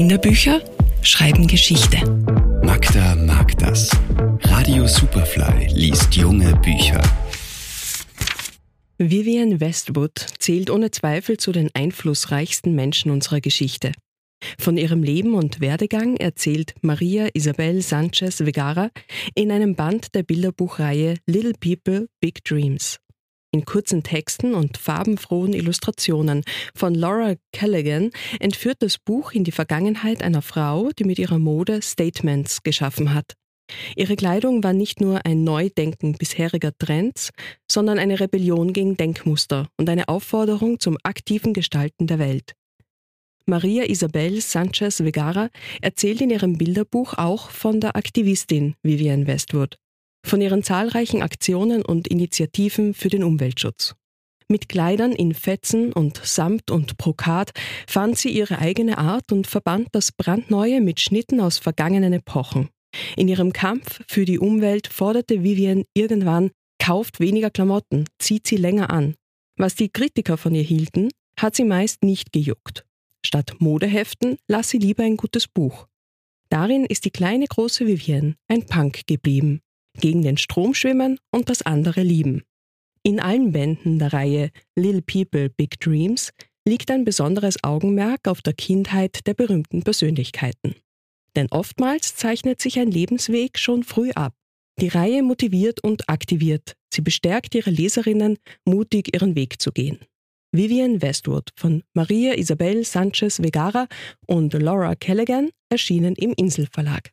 Kinderbücher schreiben Geschichte. Magda mag das. Radio Superfly liest junge Bücher. Vivian Westwood zählt ohne Zweifel zu den einflussreichsten Menschen unserer Geschichte. Von ihrem Leben und Werdegang erzählt Maria Isabel Sanchez Vegara in einem Band der Bilderbuchreihe Little People, Big Dreams. In kurzen Texten und farbenfrohen Illustrationen von Laura Callaghan entführt das Buch in die Vergangenheit einer Frau, die mit ihrer Mode Statements geschaffen hat. Ihre Kleidung war nicht nur ein Neudenken bisheriger Trends, sondern eine Rebellion gegen Denkmuster und eine Aufforderung zum aktiven Gestalten der Welt. Maria Isabel Sanchez Vegara erzählt in ihrem Bilderbuch auch von der Aktivistin Vivienne Westwood, von ihren zahlreichen Aktionen und Initiativen für den Umweltschutz. Mit Kleidern in Fetzen und Samt und Brokat fand sie ihre eigene Art und verband das Brandneue mit Schnitten aus vergangenen Epochen. In ihrem Kampf für die Umwelt forderte Vivian irgendwann, kauft weniger Klamotten, zieht sie länger an. Was die Kritiker von ihr hielten, hat sie meist nicht gejuckt. Statt Modeheften las sie lieber ein gutes Buch. Darin ist die kleine große Vivienne ein Punk geblieben, gegen den Strom schwimmen und das andere lieben. In allen Bänden der Reihe Little People Big Dreams liegt ein besonderes Augenmerk auf der Kindheit der berühmten Persönlichkeiten. Denn oftmals zeichnet sich ein Lebensweg schon früh ab. Die Reihe motiviert und aktiviert. Sie bestärkt ihre Leserinnen, mutig ihren Weg zu gehen. Vivian Westwood von Maria Isabel Sanchez Vegara und Laura Callaghan erschienen im Inselverlag.